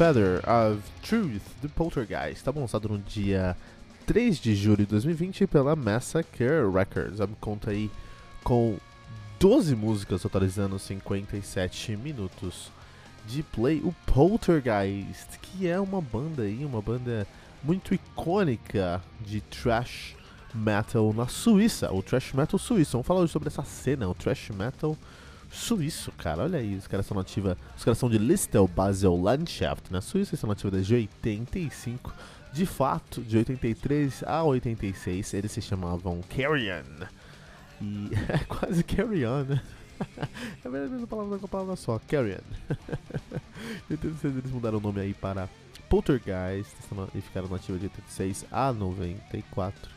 Feather of Truth do Poltergeist está lançado no dia 3 de julho de 2020 pela Massacre Records. Me conta aí com 12 músicas totalizando 57 minutos de play. O Poltergeist, que é uma banda aí, uma banda muito icônica de thrash metal na Suíça, o thrash metal suíço. Vamos falar hoje sobre essa cena, o thrash metal suíço, cara. Olha aí, os caras são nativa. Os caras são de Listel Basel Landschaft, na Suíça, são nativos desde 85. De fato, de 83 a 86, eles se chamavam Carrion. E é quase Carrion, né? É a mesma palavra com a palavra só, Carrion. Em 86 eles mudaram o nome aí para Poltergeist e ficaram nativos de 86 a 94.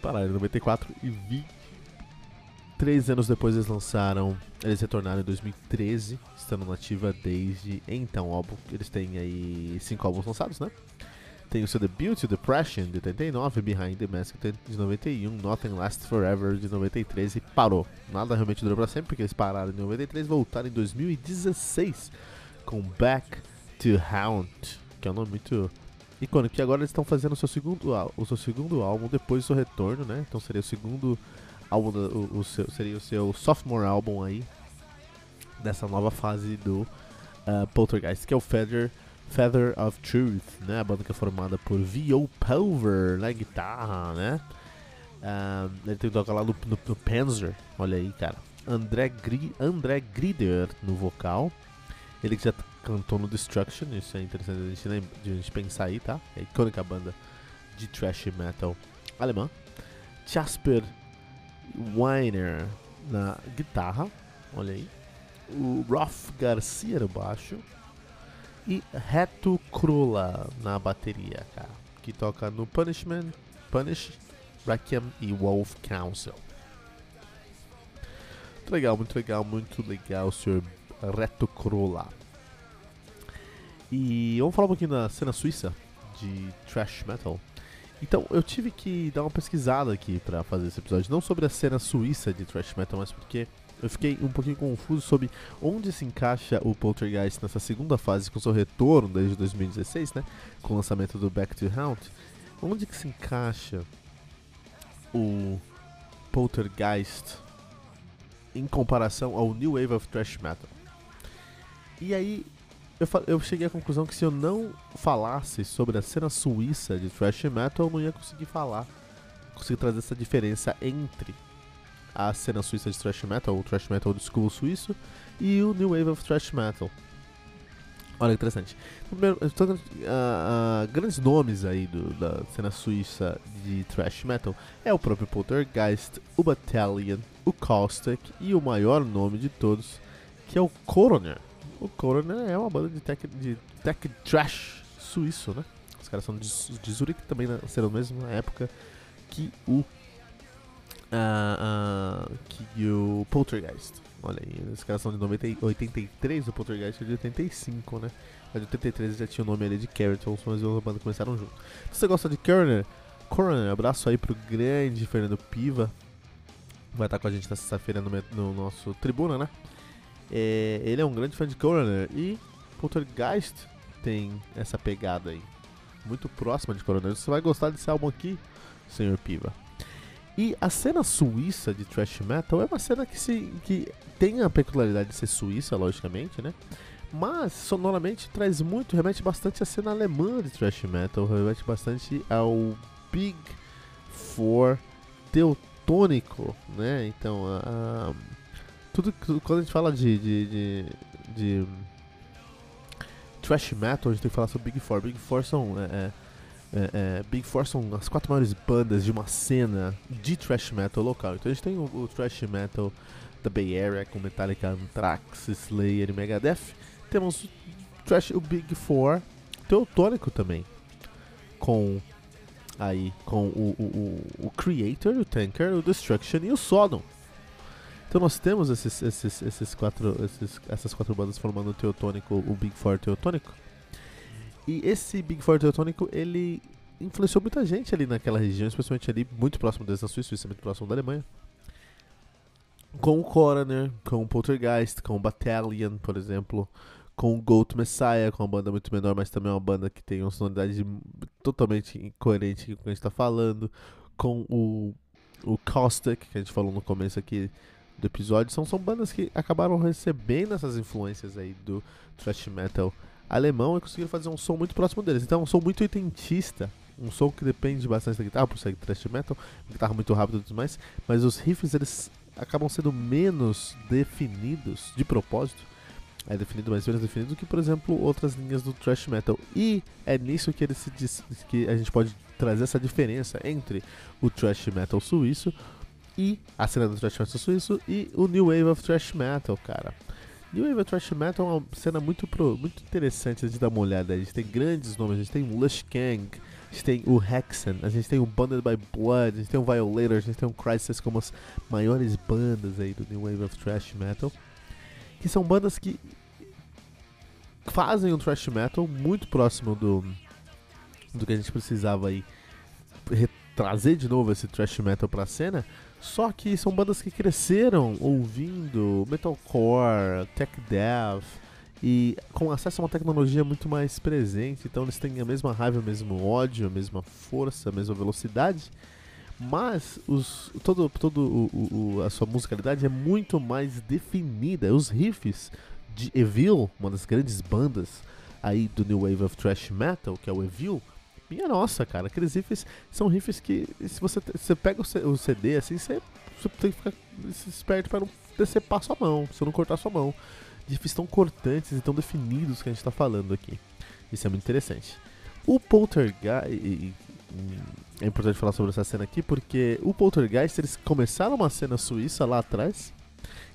Pararam em 94 e 20 Três anos depois eles lançaram, eles retornaram em 2013, estando nativa desde então. Álbum, eles têm aí cinco álbuns lançados, né? Tem o seu debut, Depression, de 89, Behind the Mask, de 91, Nothing Lasts Forever, de 93 e parou. Nada realmente durou pra sempre, porque eles pararam em 93 voltaram em 2016 com Back to Haunt, que é um nome muito icônico. E agora eles estão fazendo o seu segundo, o seu segundo álbum depois do seu retorno, né? Então seria o segundo álbum, o, o seu, seria o seu sophomore álbum aí, dessa nova fase do uh, Poltergeist, que é o Feather, Feather of Truth, né? A banda que é formada por V.O. Pulver na guitarra, né? Uh, ele tem que tocar lá no, no, no, Panzer, olha aí, cara. André, Gri, André Grider no vocal. Ele que já cantou no Destruction, isso é interessante a gente, a gente pensar aí, tá? É a icônica banda de thrash metal alemã. Jasper Weiner na guitarra, olha aí. O Rolf Garcia no baixo. E Reto Krula na bateria, cara. Que toca no Punishment, Punish, Requiem e Wolf Council. Muito legal, muito legal, muito legal, o senhor Reto Krula. E vamos falar um pouquinho da cena suíça de thrash metal. Então, eu tive que dar uma pesquisada aqui para fazer esse episódio, não sobre a cena suíça de thrash metal, mas porque eu fiquei um pouquinho confuso sobre onde se encaixa o Poltergeist nessa segunda fase com seu retorno desde 2016, né, com o lançamento do Back to Haunt. Onde que se encaixa o Poltergeist em comparação ao New Wave of Thrash Metal? E aí eu, eu cheguei à conclusão que se eu não falasse sobre a cena suíça de thrash metal, eu não ia conseguir falar, conseguir trazer essa diferença entre a cena suíça de thrash metal, o thrash metal do school suíço, e o New Wave of Thrash Metal. Olha que interessante. Primeiro, uh, uh, grandes nomes aí do, da cena suíça de thrash metal é o próprio Poltergeist, o Battalion, o Caustic e o maior nome de todos, que é o Coroner. O Coroner é uma banda de tech, de tech trash suíço, né? Os caras são de, de Zurich, também nasceram na mesma época que o uh, uh, que o Poltergeist. Olha aí, os caras são de 90, 83, o Poltergeist é de 85, né? Mas de 83 já tinha o nome ali de Carrington, mas as bandas começaram junto. Se você gosta de Coroner, Coroner, abraço aí pro grande Fernando Piva. Vai estar com a gente na sexta-feira no, no nosso tribuna, né? É, ele é um grande fã de Coroner e Poltergeist tem essa pegada aí, muito próxima de Coroner. Você vai gostar desse álbum aqui, senhor Piva. E a cena suíça de thrash metal é uma cena que, se, que tem a peculiaridade de ser suíça, logicamente, né? Mas sonoramente traz muito, remete bastante à cena alemã de thrash metal, remete bastante ao Big Four teutônico, né? Então, a, tudo, quando a gente fala de, de, de, de thrash metal, a gente tem que falar sobre Big Four. Big Four são é, é, é, é, Big Four são as quatro maiores bandas de uma cena de thrash metal local. Então a gente tem o, o thrash metal da Bay Area com Metallica, Anthrax, Slayer e Megadeth. Temos o, thrash, o Big Four Teutônico também. Com aí com o, o, o, o Creator, o Tanker, o Destruction e o Sodom. Então nós temos esses, esses, esses quatro, esses, essas quatro bandas formando o Teutônico, o Big Four Teutônico. E esse Big Four Teutônico, ele influenciou muita gente ali naquela região, especialmente ali muito próximo da Suíça, Suíça muito próximo da Alemanha. Com o Coroner, com o Poltergeist, com o Battalion, por exemplo, com o Goat Messiah, com uma banda muito menor, mas também é uma banda que tem uma sonoridade totalmente coerente com o que a gente está falando, com o, o Caustic, que a gente falou no começo aqui do episódio, são, são bandas que acabaram recebendo essas influências aí do thrash metal alemão e conseguiram fazer um som muito próximo deles. Então é um som muito oitentista, um som que depende bastante da guitarra, por ser thrash metal, guitarra muito rápida e tudo mais, mas os riffs eles acabam sendo menos definidos de propósito é definido mais menos definido do que, por exemplo, outras linhas do thrash metal. E é nisso que ele se diz, que a gente pode trazer essa diferença entre o thrash metal suíço e a cena do thrash metal suíço e o new wave of thrash metal, cara. New Wave of Thrash Metal é uma cena muito, pro, muito interessante de dar uma olhada. A gente tem grandes nomes, a gente tem o Lush Kang, a gente tem o Hexen, a gente tem o Bonded by Blood, a gente tem o Violator, a gente tem o Crisis como as maiores bandas aí do New Wave of Thrash Metal. Que são bandas que fazem um thrash metal muito próximo do, do que a gente precisava aí trazer de novo esse thrash metal pra cena. Só que são bandas que cresceram ouvindo metalcore, tech death e com acesso a uma tecnologia muito mais presente. Então eles têm a mesma raiva, o mesmo ódio, a mesma força, a mesma velocidade. Mas os, todo, todo o, o, a sua musicalidade é muito mais definida. Os riffs de Evil, uma das grandes bandas aí do New Wave of Thrash Metal, que é o Evil, minha nossa, cara, aqueles riffs são riffs que se você, você pega o CD assim, você, você tem que ficar esperto para não decepar sua mão, você não cortar sua mão. Riffs tão cortantes e tão definidos que a gente está falando aqui. Isso é muito interessante. O Poltergeist. É importante falar sobre essa cena aqui porque o Poltergeist eles começaram uma cena suíça lá atrás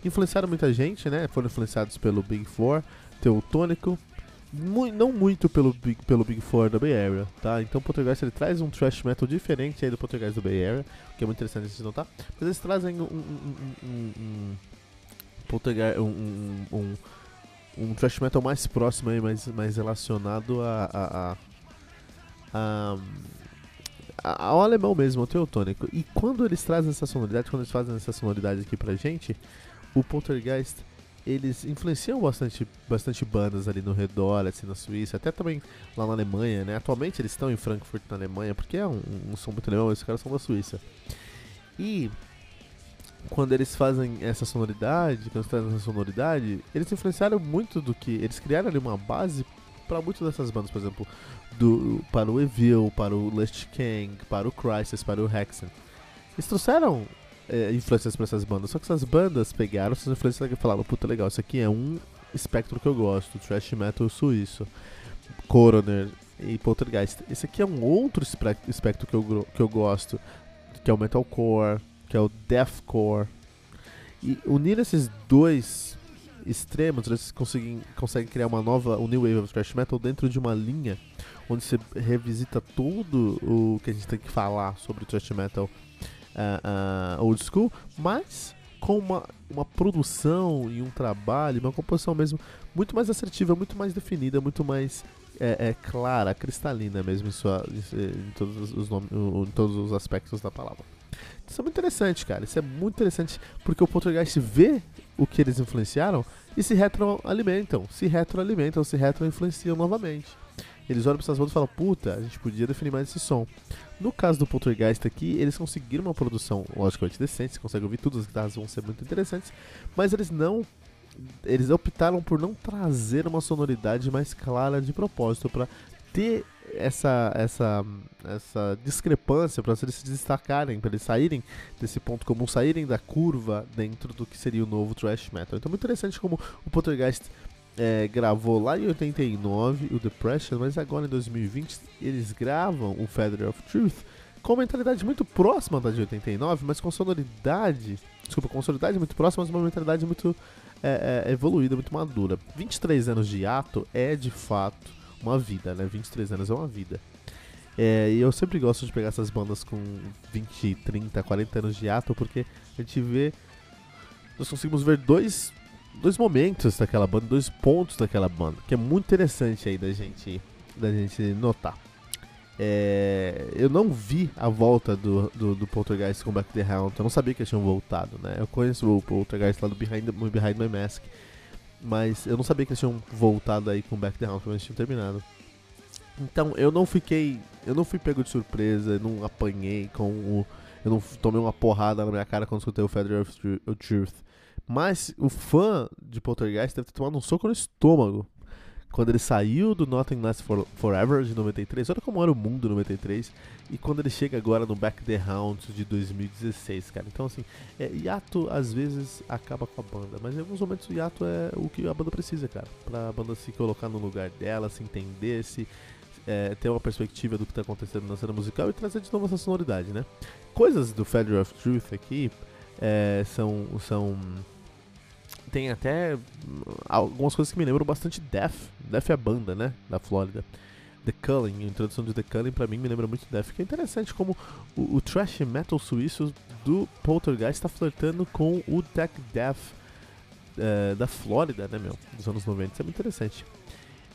influenciaram muita gente, né? Foram influenciados pelo Big Four, Teutônico, não muito pelo Big, pelo Big Four da Bay Area, tá? Então o Poltergeist ele traz um thrash metal diferente aí do Poltergeist da Bay Area, que é muito interessante de notar. Mas eles trazem um, um, um, um Poltergeist, um, um, um, thrash metal mais próximo aí, mais, mais relacionado a, a, a, a ao alemão mesmo, ao teutônico. E quando eles trazem essa sonoridade, quando eles fazem essa sonoridade aqui pra gente, o Poltergeist eles influenciam bastante, bastante bandas ali no redor, assim, na Suíça, até também lá na Alemanha, né? Atualmente eles estão em Frankfurt, na Alemanha, porque é um, um som muito alemão, esses caras são da Suíça. E quando eles fazem essa sonoridade, quando essa sonoridade, eles influenciaram muito do que. Eles criaram ali uma base para muitas dessas bandas, por exemplo, do, para o Evil, para o Lust King, para o Crisis, para o Hexen. Eles trouxeram é, influências pra essas bandas. Só que essas bandas pegaram essas influências e falaram, puta legal, isso aqui é um espectro que eu gosto, thrash metal suíço, Coroner e Poltergeist. Esse aqui é um outro espectro que eu, que eu gosto, que é o metalcore, que é o deathcore. E unir esses dois extremos, eles conseguem, conseguem criar uma nova, um new wave of thrash metal dentro de uma linha onde você revisita tudo o que a gente tem que falar sobre o thrash metal uh, uh, old school, mas com uma, uma produção e um trabalho, uma composição mesmo muito mais assertiva, muito mais definida, muito mais é, é clara, cristalina mesmo em, sua, em, todos os nomes, em todos os aspectos da palavra. Isso é muito interessante, cara. Isso é muito interessante porque o Poltergeist vê o que eles influenciaram e se retroalimentam, se retroalimentam, se retroinfluenciam novamente. Eles olham para essas bandas e falam: Puta, a gente podia definir mais esse som. No caso do Poltergeist aqui, eles conseguiram uma produção logicamente decente, você consegue ouvir tudo, as guitarras vão ser muito interessantes, mas eles não. Eles optaram por não trazer uma sonoridade mais clara de propósito para ter essa essa essa discrepância para eles se destacarem, para eles saírem desse ponto comum, saírem da curva dentro do que seria o novo thrash metal. Então, muito interessante como o Poltergeist é, gravou lá em 89 o Depression, mas agora em 2020 eles gravam o Feather of Truth com uma mentalidade muito próxima da de 89, mas com sonoridade, desculpa, com sonoridade muito próxima, mas uma mentalidade muito é, é, evoluída, muito madura. 23 anos de ato é de fato uma vida, né? 23 anos é uma vida. É, e eu sempre gosto de pegar essas bandas com 20, 30, 40 anos de ato, porque a gente vê. Nós conseguimos ver dois, dois momentos daquela banda, dois pontos daquela banda, que é muito interessante aí da gente, da gente notar. É, eu não vi a volta do, do, do Poltergeist com Back the Hound, eu não sabia que eles tinham voltado, né? Eu conheço o Poltergeist lá do Behind, Behind My Mask, mas eu não sabia que eles tinham voltado aí com Back the Hound, eles tinham terminado. Então eu não fiquei. Eu não fui pego de surpresa, não apanhei com o. Eu não tomei uma porrada na minha cara quando escutei o Feather of Truth. Mas o fã de Poltergeist deve ter tomado um soco no estômago quando ele saiu do Nothing Lasts For Forever de 93, olha como era o mundo 93, e quando ele chega agora no Back the Hounds de 2016, cara. Então, assim, é, hiato às vezes acaba com a banda, mas em alguns momentos o hiato é o que a banda precisa, cara, pra banda se colocar no lugar dela, se entender, se é, ter uma perspectiva do que está acontecendo na cena musical e trazer de novo essa sonoridade, né? Coisas do Feather of Truth aqui é, são, são tem até algumas coisas que me lembram bastante Death. Death é a banda, né? Da Flórida. The Culling, a introdução de The Culling pra mim me lembra muito Death. Que é interessante como o, o thrash metal suíço do Poltergeist está flertando com o tech death uh, da Flórida, né, meu? Dos anos 90. Isso é muito interessante.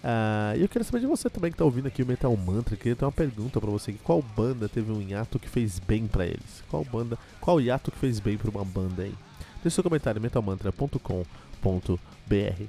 Uh, e eu quero saber de você também que tá ouvindo aqui o Metal Mantra. Queria ter uma pergunta para você: qual banda teve um hiato que fez bem para eles? Qual banda, qual hiato que fez bem para uma banda aí? Deixe seu comentário em